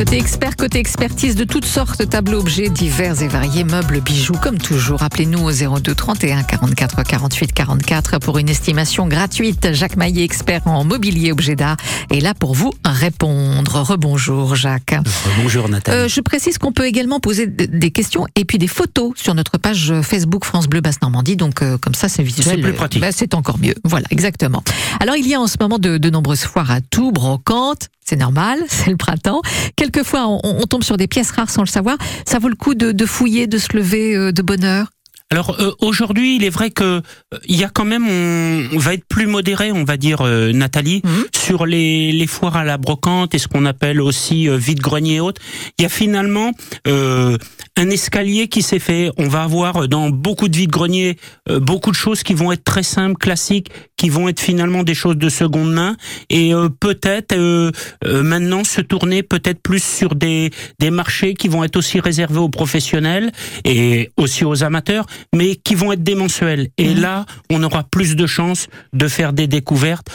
Côté expert, côté expertise de toutes sortes, tableaux, objets divers et variés, meubles, bijoux, comme toujours. Appelez-nous au 02 31 44 48 44 pour une estimation gratuite. Jacques Maillet, expert en mobilier, objet d'art, est là pour vous répondre. Rebonjour Jacques. Bonjour Nathalie. Euh, je précise qu'on peut également poser des questions et puis des photos sur notre page Facebook France Bleu Basse Normandie. Donc euh, comme ça, c'est visuel. C'est plus pratique. Bah, c'est encore mieux. Voilà, exactement. Alors il y a en ce moment de, de nombreuses foires à tout, brocantes. C'est normal, c'est le printemps. Quelquefois, on, on, tombe sur des pièces rares sans le savoir. Ça vaut le coup de, de fouiller, de se lever euh, de bonne heure alors euh, aujourd'hui, il est vrai que euh, il y a quand même, on, va être plus modéré, on va dire, euh, Nathalie, Mhm. sur les, les foires à la brocante et ce qu'on appelle aussi euh, vide-grenier et autres. Il y a finalement un escalier qui s'est fait. On va avoir dans beaucoup de vide-greniers euh, beaucoup de choses qui vont être très simples, classiques, qui vont être finalement des choses de seconde main et euh, peut-être euh, maintenant se tourner peut-être plus sur des, des marchés qui vont être aussi réservés aux professionnels et aussi aux amateurs, mais qui vont être des mensuels. Et Mhm. là, on aura plus de chances de faire des découvertes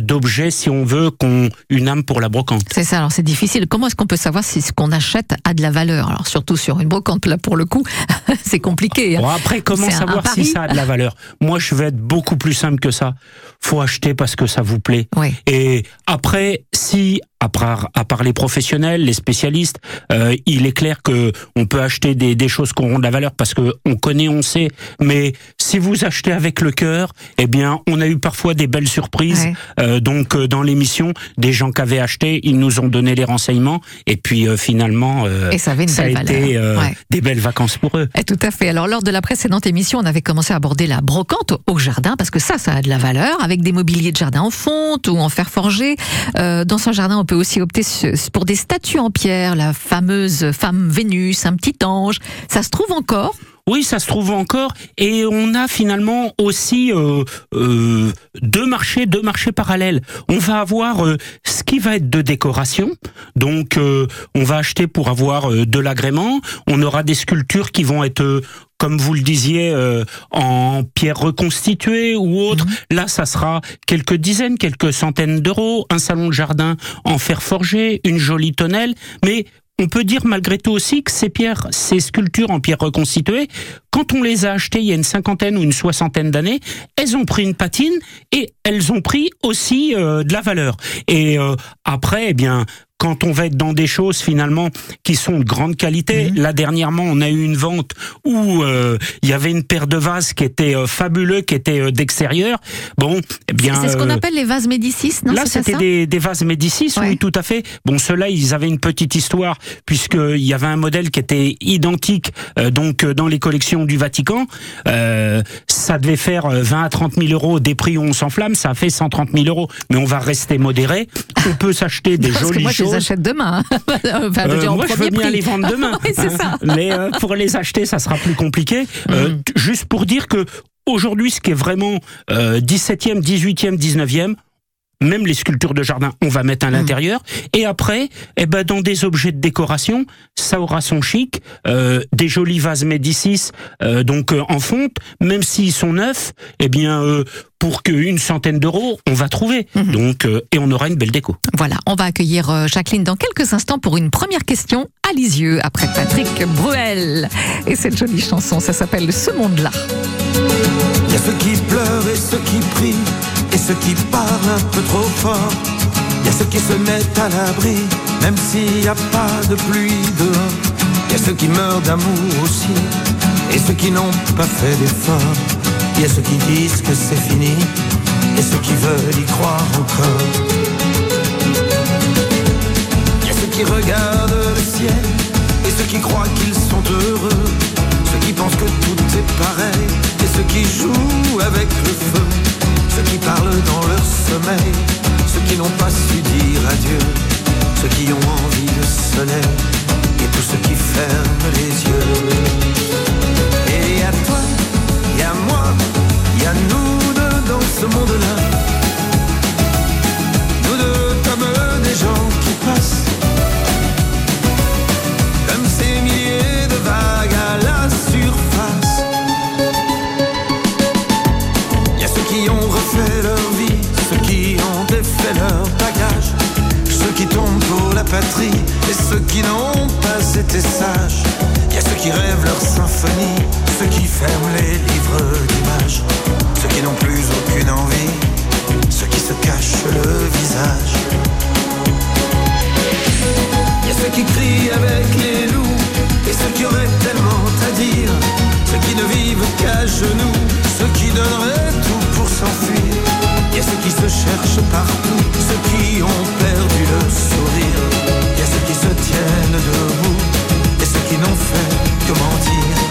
d'objets si on veut qu'on une âme pour la brocante. C'est ça, alors c'est difficile. Comment est-ce qu'on peut savoir si ce qu'on achète a de la valeur? Alors surtout sur une brocante, là pour le coup, c'est compliqué. hein. Bon, après, comment savoir si ça a de la valeur? Moi, je vais être beaucoup plus simple que ça. Faut acheter parce que ça vous plaît. Oui. Et après, si à part, à part les professionnels, les spécialistes, euh, il est clair que on peut acheter des, des choses qui auront de la valeur parce que on connaît, on sait. Mais si vous achetez avec le cœur, eh bien, on a eu parfois des belles surprises. Ouais. Euh, donc, euh, dans l'émission, des gens qui avaient acheté, ils nous ont donné les renseignements et puis euh, finalement, euh, Et ça avait ça a été euh, Ouais. des belles vacances pour eux. Eh, Tout à fait. Alors, lors de la précédente émission, on avait commencé à aborder la brocante au jardin, parce que ça, ça a de la valeur, avec des mobiliers de jardin en fonte ou en fer forgé. Euh, dans son jardin, on peut aussi opter pour des statues en pierre, la fameuse femme Vénus, un petit ange. Ça se trouve encore? Oui, ça se trouve encore, et on a finalement aussi euh, euh, deux marchés, deux marchés parallèles. On va avoir euh, ce qui va être de décoration, donc on va acheter pour avoir de l'agrément. On aura des sculptures qui vont être comme vous le disiez, euh, en pierre reconstituée ou autre. Là, ça sera quelques dizaines, quelques centaines d'euros, un salon de jardin en fer forgé, une jolie tonnelle, mais on peut dire malgré tout aussi que ces pierres, ces sculptures en pierre reconstituée, quand on les a achetées il y a une cinquantaine ou une soixantaine d'années, elles ont pris une patine et elles ont pris aussi euh, de la valeur. Et euh, après, eh bien, quand on va être dans des choses finalement qui sont de grande qualité, là dernièrement on a eu une vente où euh, il y avait une paire de vases qui était euh, fabuleux, qui était euh, d'extérieur. Bon, eh bien, C'est ce qu'on euh, appelle les vases Médicis, non Là, c'était des, des vases Médicis, Ouais. oui, tout à fait. Bon, ceux-là, ils avaient une petite histoire, puisqu'il y avait un modèle qui était identique, euh, donc, euh, dans les collections du Vatican. Euh, ça devait faire euh, 20 à 30 000 euros des prix où on s'enflamme, ça a fait 130 000 euros. Mais on va rester modéré. On peut s'acheter des jolies je les achète demain. hein. enfin, je veux Euh, dire, moi, je veux bien prix. les vendre demain. oui, hein. ça. Mais euh, pour les acheter, ça sera plus compliqué. T- juste pour dire que aujourd'hui, ce qui est vraiment euh, 17e, 18e, 19e, même les sculptures de jardin, on va mettre à Mhm. l'intérieur. Et après, eh ben, dans des objets de décoration, ça aura son chic. Euh, des jolis vases Médicis, euh, donc euh, en fonte, même s'ils sont neufs, eh bien, euh, pour qu'une centaine d'euros, on va trouver. Mhm. Donc, euh, et on aura une belle déco. Voilà, on va accueillir Jacqueline dans quelques instants pour une première question à Lisieux, après Patrick Bruel. Et cette jolie chanson, ça s'appelle Ce monde-là. Il y a ceux qui pleurent et ceux qui prient, ceux qui parlent un peu trop fort. Il y a ceux qui se mettent à l'abri, même s'il n'y a pas de pluie dehors. Il y a ceux qui meurent d'amour aussi, et ceux qui n'ont pas fait d'effort. Il y a ceux qui disent que c'est fini, et ceux qui veulent y croire. Été sages. Y a ceux qui rêvent leur symphonie, ceux qui ferment les livres d'images, ceux qui n'ont plus aucune envie, ceux qui se cachent le visage. Y a ceux qui crient avec les loups et ceux qui auraient tellement à dire, ceux qui ne vivent qu'à genoux, ceux qui donneraient tout pour s'enfuir. Y a ceux qui se cherchent partout, ceux qui ont perdu le sourire. Tiennent debout et ceux qui n'ont fait que mentir.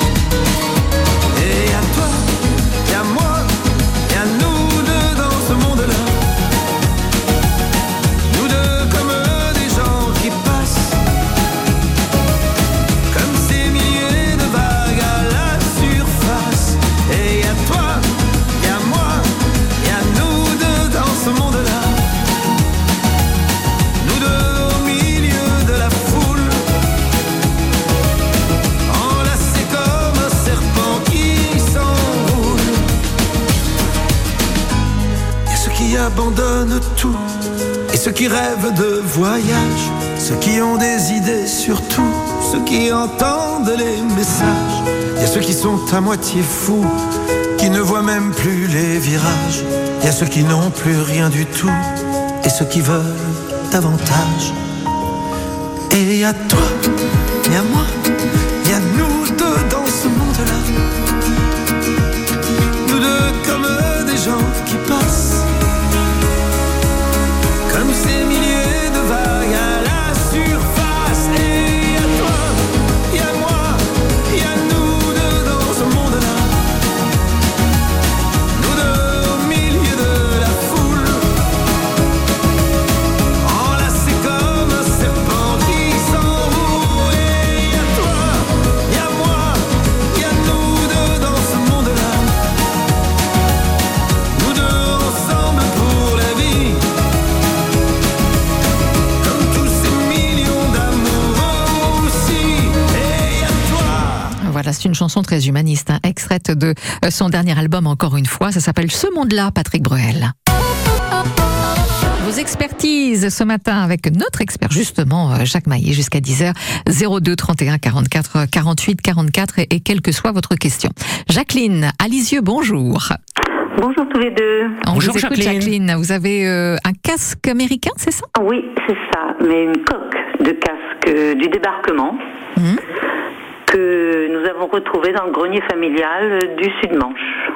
Qui rêvent de voyage, ceux qui ont des idées sur tout, ceux qui entendent les messages, il y a ceux qui sont à moitié fous, qui ne voient même plus les virages, il y a ceux qui n'ont plus rien du tout, et ceux qui veulent davantage. Et y a toi, y a moi, extraite de euh, son dernier album, encore une fois. Ça s'appelle Ce monde-là, Patrick Bruel. Vos expertises ce matin avec notre expert, justement, euh, Jacques Maillet, jusqu'à 10h, 02 31 44 48 44, et, et quelle que soit votre question. Jacqueline, à Lisieux, bonjour. Bonjour tous les deux. On Bonjour, vous écoute, Jacqueline. Jacqueline. Vous avez euh, un casque américain, c'est ça? Ah Oui, c'est ça, mais une coque de casque euh, du débarquement Mhm. Que nous avons retrouvé dans le grenier familial du Sud-Manche.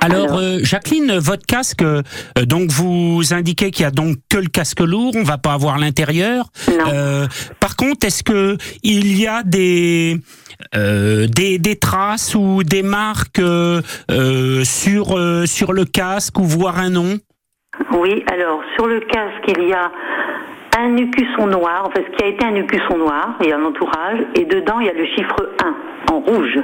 Alors, euh, Jacqueline, votre casque, euh, donc vous indiquez qu'il y a donc que le casque lourd, on va pas avoir l'intérieur. Non. Euh, par contre, est-ce que il y a des euh, des, des traces ou des marques sur sur le casque ou voir un nom? Oui, alors sur le casque, il y a un écusson noir, enfin ce qui a été un écusson noir, il y a un entourage, et dedans il y a le chiffre 1 en rouge.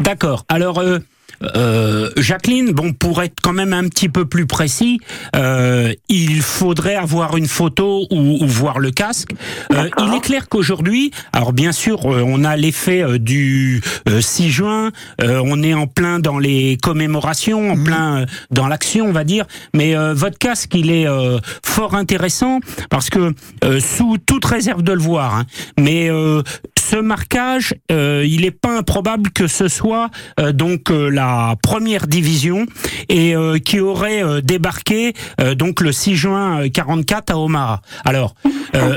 D'accord. Alors, euh, euh, Jacqueline, bon, pour être quand même un petit peu plus précis, euh, il faudrait avoir une photo ou, ou voir le casque. Euh, il est clair qu'aujourd'hui, alors bien sûr, euh, on a l'effet euh, du euh, 6 juin, euh, on est en plein dans les commémorations, en plein euh, dans l'action, on va dire. Mais euh, votre casque, il est euh, fort intéressant parce que euh, sous toute réserve de le voir, hein, mais euh, ce marquage, euh, il n'est pas improbable que ce soit euh, donc euh, la première division et euh, qui aurait euh, débarqué euh, donc le 6 juin euh, 44 à Omaha. Alors euh,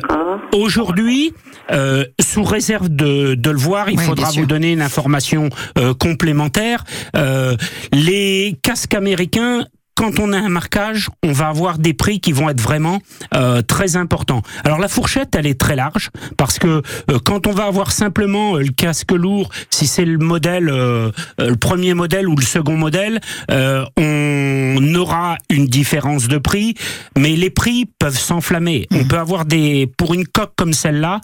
aujourd'hui, euh, sous réserve de, de le voir, il Oui, faudra vous donner une information euh, complémentaire. Euh, les casques américains quand on a un marquage, on va avoir des prix qui vont être vraiment euh, très importants. Alors la fourchette, elle est très large parce que euh, quand on va avoir simplement euh, le casque lourd, si c'est le modèle, le premier modèle ou le second modèle, on aura une différence de prix, mais les prix peuvent s'enflammer. On peut avoir des pour une coque comme celle-là,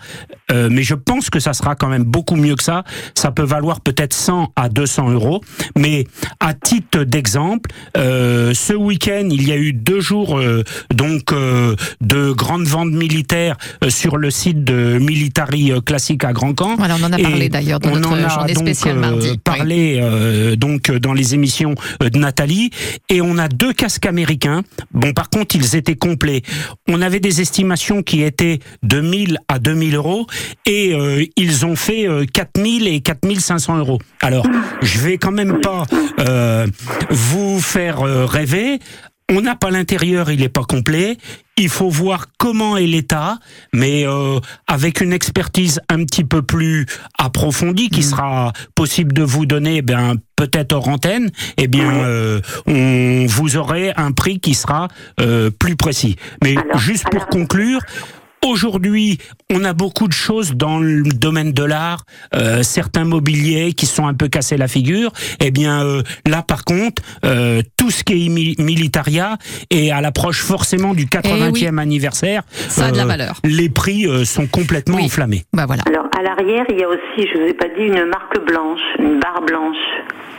mais je pense que ça sera quand même beaucoup mieux que ça. Ça peut valoir peut-être 100 à 200 euros, mais à titre d'exemple, euh, ce week-end, il y a eu deux jours euh, donc euh, de grandes ventes militaires euh, sur le site de Military Classic à Grand Camp. Voilà, on en a parlé d'ailleurs dans notre a journée donc, spéciale euh, mardi. Parlé donc dans les émissions de Nathalie et on a deux casques américains. Bon, par contre, ils étaient complets. On avait des estimations qui étaient de 1000 à 2000 euros et ils ont fait euh, 4000 et 4500 euros. Alors, je vais quand même pas vous faire euh, rêver. On n'a pas l'intérieur, il n'est pas complet. Il faut voir comment est l'état, mais euh, avec une expertise un petit peu plus approfondie qui sera possible de vous donner, eh bien peut-être hors antenne. Eh bien, euh, on vous aurez un prix qui sera euh, plus précis. Mais Alors, juste pour alors- conclure. Aujourd'hui, on a beaucoup de choses dans le domaine de l'art, euh, certains mobiliers qui sont un peu cassés la figure. Eh bien, euh, là, par contre, euh, tout ce qui est mi- militaria et à l'approche forcément du 80e anniversaire, Eh Ça a de la euh, valeur. Les prix euh, sont complètement Oui. enflammés. Bah voilà. Alors, à l'arrière, il y a aussi, je vous ai pas dit, une marque blanche, une barre blanche.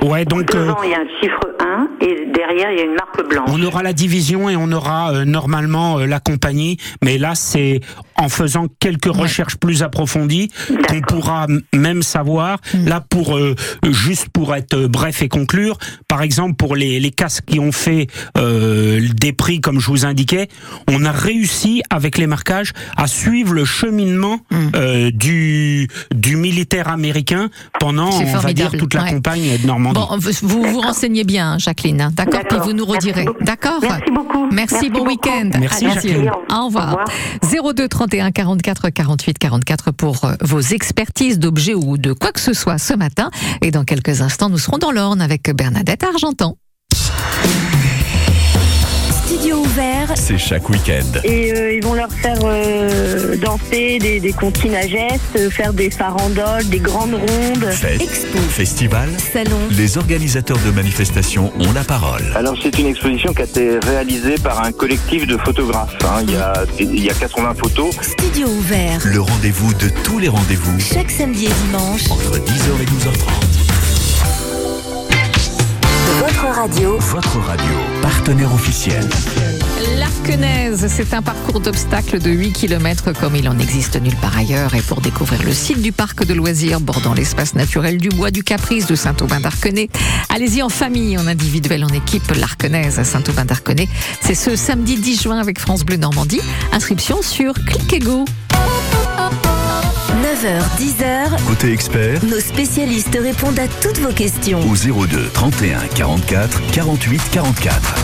Ouais, donc euh, Devant, il y a un chiffre 1 et derrière, il y a une marque blanche. on aura la division et on aura euh, normalement euh, la compagnie, mais là c'est en faisant quelques recherches plus approfondies qu'on pourra même savoir. Là pour euh, juste pour être euh, bref et conclure, par exemple pour les, les casques qui ont fait euh, des prix comme je vous indiquais, on a réussi avec les marquages à suivre le cheminement euh, du du militaire américain pendant on va dire toute la ouais. campagne de Normandie. Bon, vous vous, renseignez bien, Jacqueline, hein, d'accord? Puis vous nous redirez, d'accord Merci beaucoup. Merci, Merci bon week-end. Merci, Jacqueline. Au revoir. 02 31 44 48 44 pour euh, vos expertises d'objets ou de quoi que ce soit ce matin. Et dans quelques instants, nous serons dans l'Orne avec Bernadette Argentan. Studio ouvert C'est chaque week-end. et euh, ils vont leur faire euh, danser des, des comptines à gestes, euh, faire des farandoles, des grandes rondes. Fête, Expo. festival, salon, les organisateurs de manifestations ont la parole. Alors c'est une exposition qui a été réalisée par un collectif de photographes. hein. Il, y a, il y a 80 photos. studio ouvert. Le rendez-vous de tous les rendez-vous Chaque samedi et dimanche, entre 10h et 12h30. Votre radio. Votre radio, partenaire officiel. L'Arquenaise, c'est un parcours d'obstacles de 8 km comme il en existe nulle part ailleurs. Et pour découvrir le site du parc de loisirs bordant l'espace naturel du bois du Caprice de Saint-Aubin d'Arquenay, allez-y en famille, en individuel, en équipe. L'Arquenaise à Saint-Aubin d'Arquenay, c'est ce samedi 10 juin avec France Bleu Normandie. Inscription sur Click et Go. 9h, 10h, Côté expert, nos spécialistes répondent à toutes vos questions. au 02 31 44 48 44.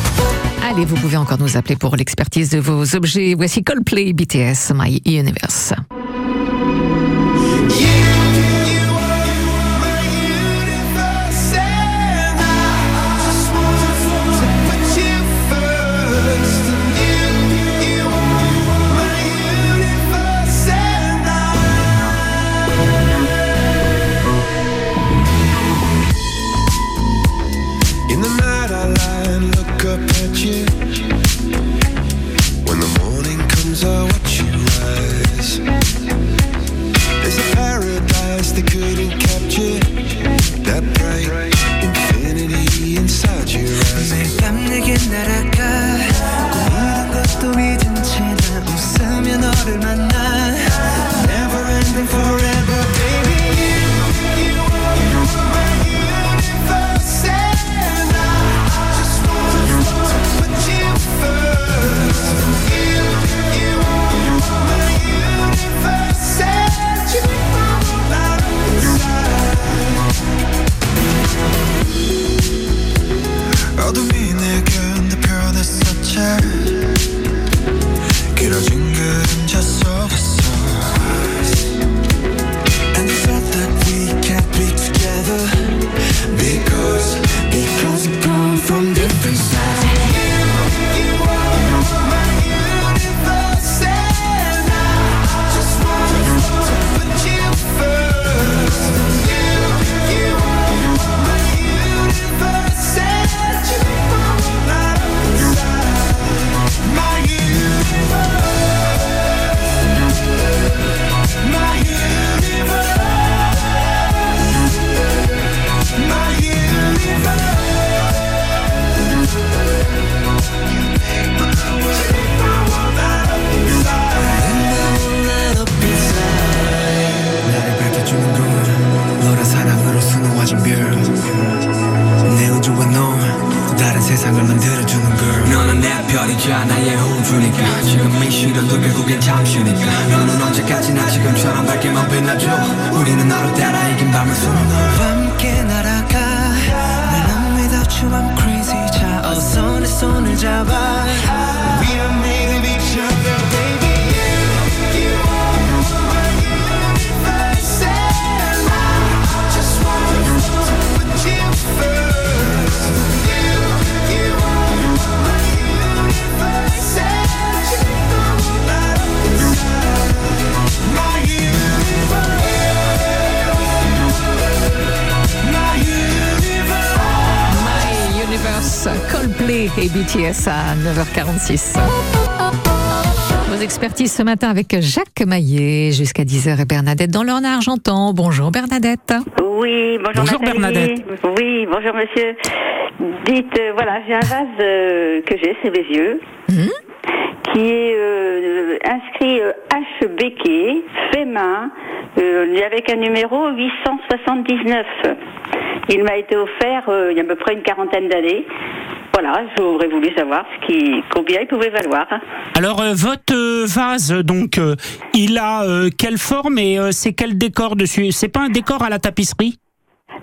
Allez, vous pouvez encore nous appeler pour l'expertise de vos objets. Voici Coldplay BTS My Universe. 우리는 너를 따라 이긴 밤을 수놓 너와 함께 날아가. 나는 without you I'm crazy. 자 어서 내 손을 잡아 Coldplay et BTS à 9h46. Vos expertises ce matin avec Jacques Maillet jusqu'à 10h et Bernadette dans l'Orne Argentan. Bonjour Bernadette. Oui, bonjour, Bonjour. Bernadette. Oui, bonjour monsieur. Dites, euh, voilà, j'ai un vase euh, que j'ai sous les yeux Mhm. qui est euh, inscrit euh, HBK, fait main, euh, avec un numéro 879. Il m'a été offert euh, il y a à peu près une quarantaine d'années. Voilà, j'aurais voulu savoir ce qui, combien il pouvait valoir. Alors euh, votre vase, donc, il a quelle forme et c'est quel décor dessus? C'est pas un décor à la tapisserie?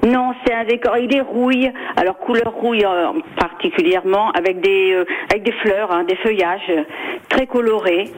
Non, c'est un décor. Il est rouille. Alors couleur rouille euh, particulièrement, avec des euh, avec des fleurs, hein, des feuillages très colorés.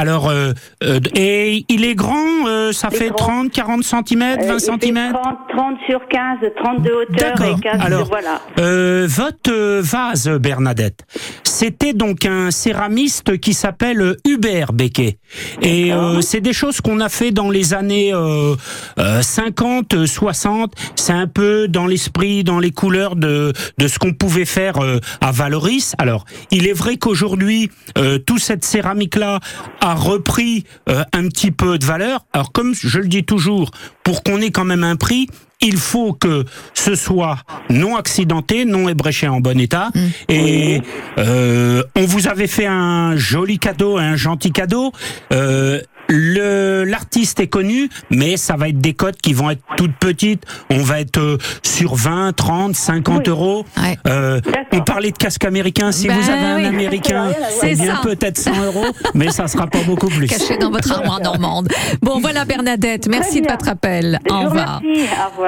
Alors, euh, euh, et il est grand, euh, ça Il fait grand. 30, 40 cm, Euh, 20 il fait cm 30, 30 sur 15, 30 de hauteur et 15 Alors, de voilà. Euh, votre vase, Bernadette, c'était donc un céramiste qui s'appelle Hubert Becquet. Et euh, c'est des choses qu'on a fait dans les années euh, euh, 50, 60. C'est un peu dans l'esprit, dans les couleurs de, de ce qu'on pouvait faire à Valoris. Alors, il est vrai qu'aujourd'hui, euh, toute cette céramique-là a repris euh, un petit peu de valeur. Alors, comme je le dis toujours, pour qu'on ait quand même un prix, il faut que ce soit non accidenté, non ébréché en bon état. Et euh, on vous avait fait un joli cadeau, un gentil cadeau. Euh, l'artiste est connu, mais ça va être des cotes qui vont être toutes petites. On va être euh, sur 20, 30, 50 Oui. euros. Ouais. Euh, D'accord. on parlait de casque américain. Si Ben vous avez un américain, C'est eh bien peut-être 100 euros, mais ça sera pas beaucoup plus. Caché dans votre armoire normande. Bon, voilà Bernadette, merci de votre appel. Je Au revoir.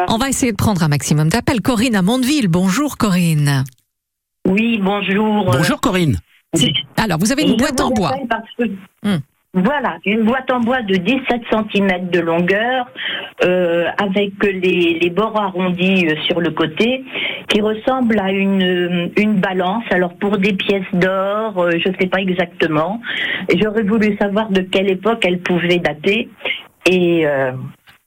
On va essayer de prendre un maximum d'appels. Corinne à Mondeville. Bonjour Corinne. Oui, bonjour. Bonjour Corinne. Alors, vous avez une boîte en bois. parce que- Hmm. Voilà, une boîte en bois de 17 cm de longueur, euh, avec les, les bords arrondis euh, sur le côté, qui ressemble à une, une balance. Alors pour des pièces d'or, euh, je ne sais pas exactement. J'aurais voulu savoir de quelle époque elle pouvait dater. Et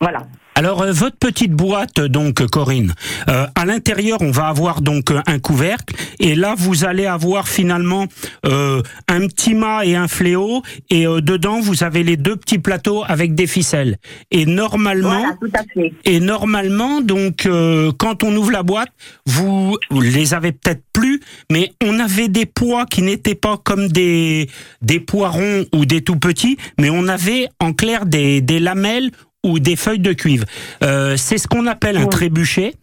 voilà. Alors euh, votre petite boîte donc Corinne, euh, à l'intérieur on va avoir donc euh, un couvercle. Et là vous allez avoir finalement euh, un petit mât et un fléau. Et euh, dedans vous avez les deux petits plateaux avec des ficelles. Et normalement Voilà, tout à fait. et normalement, donc, euh, quand on ouvre la boîte, vous, vous les avez peut-être plus, mais on avait des pois qui n'étaient pas comme des des poirons ou des tout petits, mais on avait en clair des des lamelles ou des feuilles de cuivre. Euh, c'est ce qu'on appelle un trébuchet.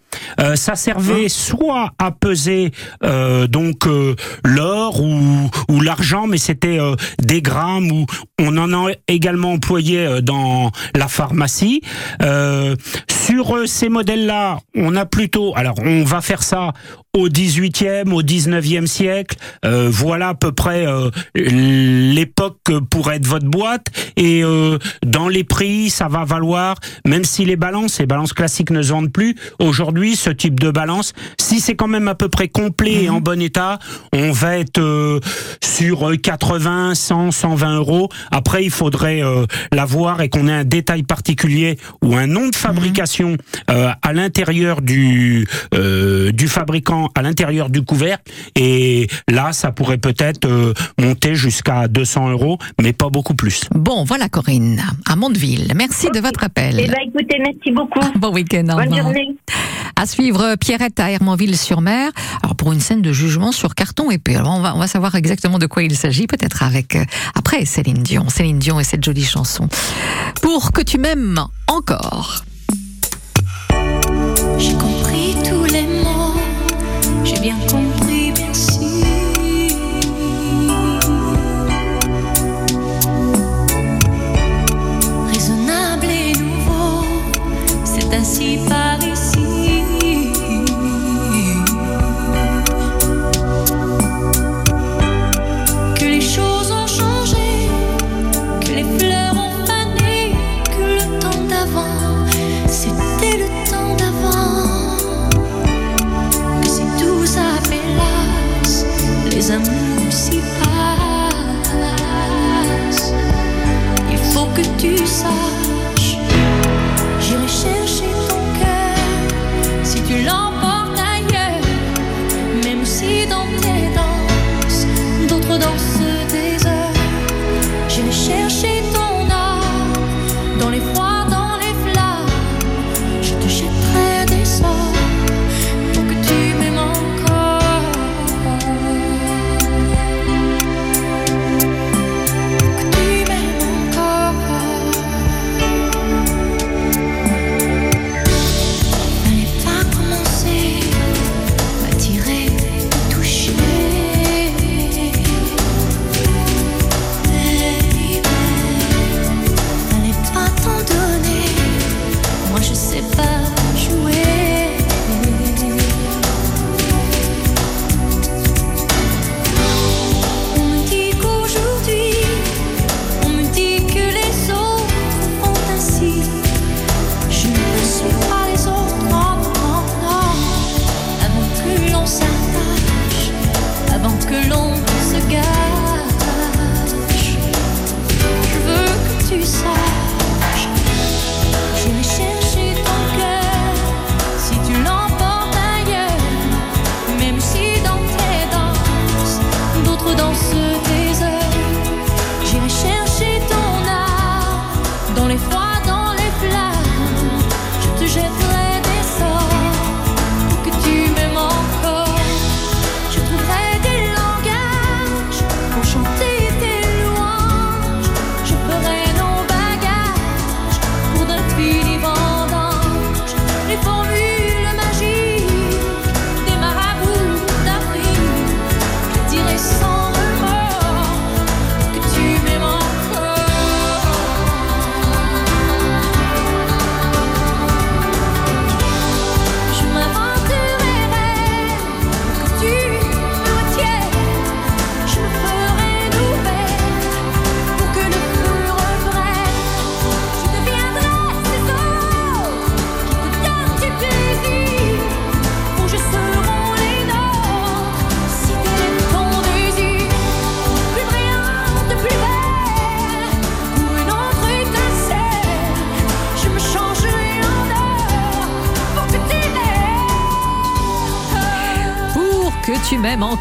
Euh, ça servait soit à peser euh, donc euh, l'or ou, ou l'argent, mais c'était euh, des grammes ou on en a également employé euh, dans la pharmacie. Euh, sur euh, ces modèles-là, on a plutôt, alors on va faire ça au 18e, au 19e siècle. Euh, voilà à peu près euh, l'époque que pourrait être votre boîte. Et euh, dans les prix, ça va valoir, même si les balances, les balances classiques ne se vendent plus, aujourd'hui, ce type de balance, si c'est quand même à peu près complet et en bon état, on va être euh, sur euh, 80, 100, 120 euros. Après, il faudrait euh, l'avoir et qu'on ait un détail particulier ou un nom de fabrication euh, à l'intérieur du euh, du fabricant, à l'intérieur du couvercle. Et là, ça pourrait peut-être euh, monter jusqu'à 200 euros, mais pas beaucoup plus. Bon, voilà Corinne, à Mondeville. Merci de votre appel. Eh bien, écoutez, merci beaucoup. Bon week-end. Bonne journée. À suivre Pierrette à Hermanville-sur-Mer. Alors pour une scène de jugement sur carton épais. On va, on va savoir exactement de quoi il s'agit, peut-être avec euh, après Céline Dion. Céline Dion et cette jolie chanson. Pour que tu m'aimes encore. J'ai compris tous les mots, j'ai bien compris, merci. Raisonnable et nouveau, c'est ainsi pas.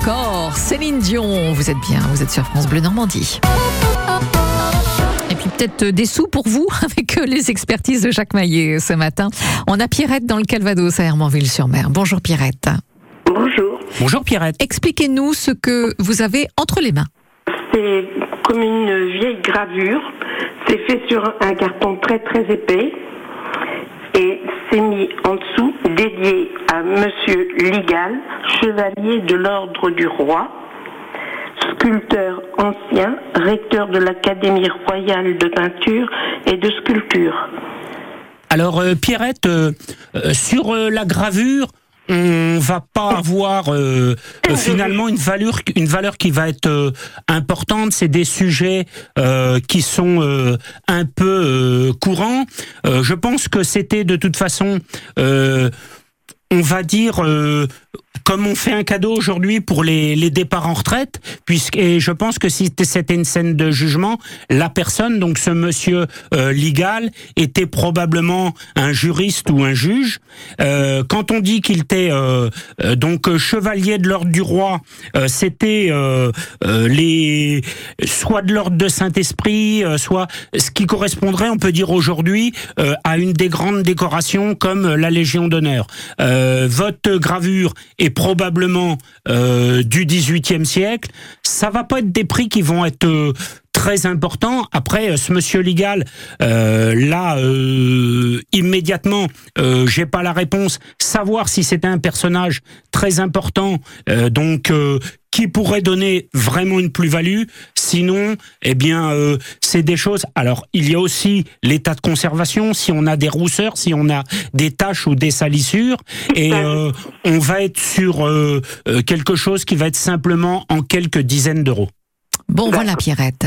Encore, Céline Dion. Vous êtes bien, vous êtes sur France Bleu Normandie. Et puis peut-être des sous pour vous avec les expertises de Jacques Maillet ce matin. On a Pierrette dans le Calvados à Hermanville-sur-Mer. Bonjour Pierrette. Bonjour. Bonjour Pierrette. Expliquez-nous ce que vous avez entre les mains. C'est comme une vieille gravure. C'est fait sur un carton très très épais. Et c'est mis en dessous, dédié à Monsieur Ligal, chevalier de l'ordre du roi, sculpteur ancien, recteur de l'Académie royale de peinture et de sculpture. Alors euh, Pierrette, euh, euh, sur la gravure, on va pas avoir euh, euh, finalement une valeur, une valeur qui va être euh, importante. C'est des sujets euh, qui sont euh, un peu euh, courants. Je pense que c'était de toute façon, on va dire. euh, comme on fait un cadeau aujourd'hui pour les, les départs en retraite, puisque et je pense que si c'était une scène de jugement, la personne, donc ce monsieur euh, Ligal, était probablement un juriste ou un juge. Euh, quand on dit qu'il était euh, euh, donc euh, chevalier de l'ordre du roi, euh, c'était les soit de l'ordre de Saint-Esprit, soit ce qui correspondrait, on peut dire aujourd'hui, à une des grandes décorations comme la Légion d'honneur. Votre gravure est probablement euh, du XVIIIe siècle. Ça va pas être des prix qui vont être euh, très importants. Après, euh, ce monsieur Ligal, euh, là, euh, immédiatement, euh, j'ai pas la réponse. Savoir si c'était un personnage très important, euh, donc euh, qui pourrait donner vraiment une plus-value. Sinon, eh bien, euh, c'est des choses. Alors, il y a aussi l'état de conservation. Si on a des rousseurs, si on a des taches ou des salissures, et euh, on va être sur euh, quelque chose qui va être simplement en quelques dizaines d'euros. Bon, voilà Pierrette.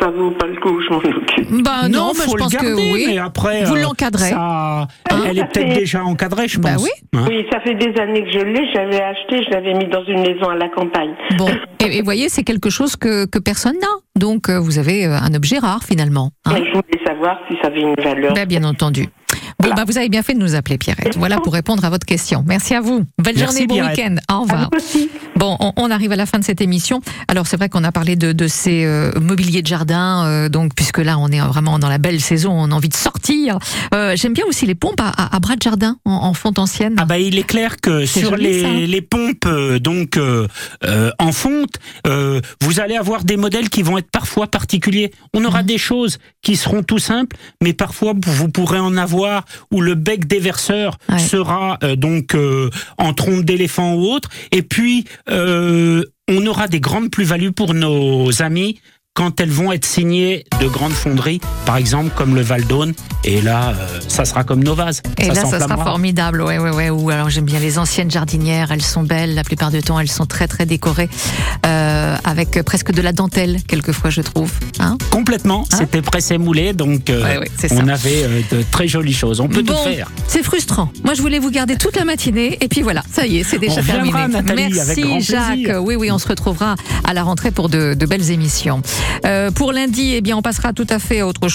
Ça vaut pas le coup, je m'en occupe. Bah non, mais je pense garder, que oui. mais après, vous euh, l'encadrez. ça- Hein elle est peut-être fait- déjà encadrée, je Bah pense. oui. Hein Oui, ça fait des années que je l'ai. Je l'avais acheté, je l'avais mis dans une maison à la campagne. Bon, et, et voyez, c'est quelque chose que, que personne n'a. Donc, euh, vous avez euh, un objet rare finalement. hein. Mais je voulais savoir savoir si ça avait une valeur. Ben, bien entendu. Bon, bah, vous avez bien fait de nous appeler, Pierrette. Voilà pour répondre à votre question. Merci à vous. Belle Merci, journée, bon week-end. Au revoir. Bon, on, on arrive à la fin de cette émission. Alors, c'est vrai qu'on a parlé de, de ces euh, mobiliers de jardin, euh, donc puisque là, on est vraiment dans la belle saison, on a envie de sortir. Euh, J'aime bien aussi les pompes à, à- à bras de jardin en, en fonte ancienne. Ah bah il est clair que sur joli, les, les pompes euh, donc euh, euh, en fonte, euh, vous allez avoir des modèles qui vont être parfois particuliers. On Mhm. aura des choses qui seront tout simples, mais parfois vous pourrez en avoir où le bec déverseur sera euh, donc euh, en trompe d'éléphant ou autre. Et puis euh, on aura des grandes plus-values pour nos amis quand elles vont être signées de grandes fonderies, par exemple comme le Val d'Aune. Et là, euh, ça sera comme nos vases. Et là, ça sera formidable, ouais, ouais, ouais. Ou alors j'aime bien les anciennes jardinières, elles sont belles, la plupart du temps, elles sont très, très décorées, euh, avec presque de la dentelle, quelquefois, je trouve. Hein Complètement, c'était pressé moulé, donc euh, Ouais, ouais, c'est on ça. avait de très jolies choses. On peut Bon, tout faire. C'est frustrant. Moi, je voulais vous garder toute la matinée, et puis voilà, ça y est, c'est déjà On terminé. Nathalie, Merci, avec grand Jacques. Oui, oui, on se retrouvera à la rentrée pour de, de belles émissions. Euh, pour lundi, eh bien, on passera tout à fait à autre chose.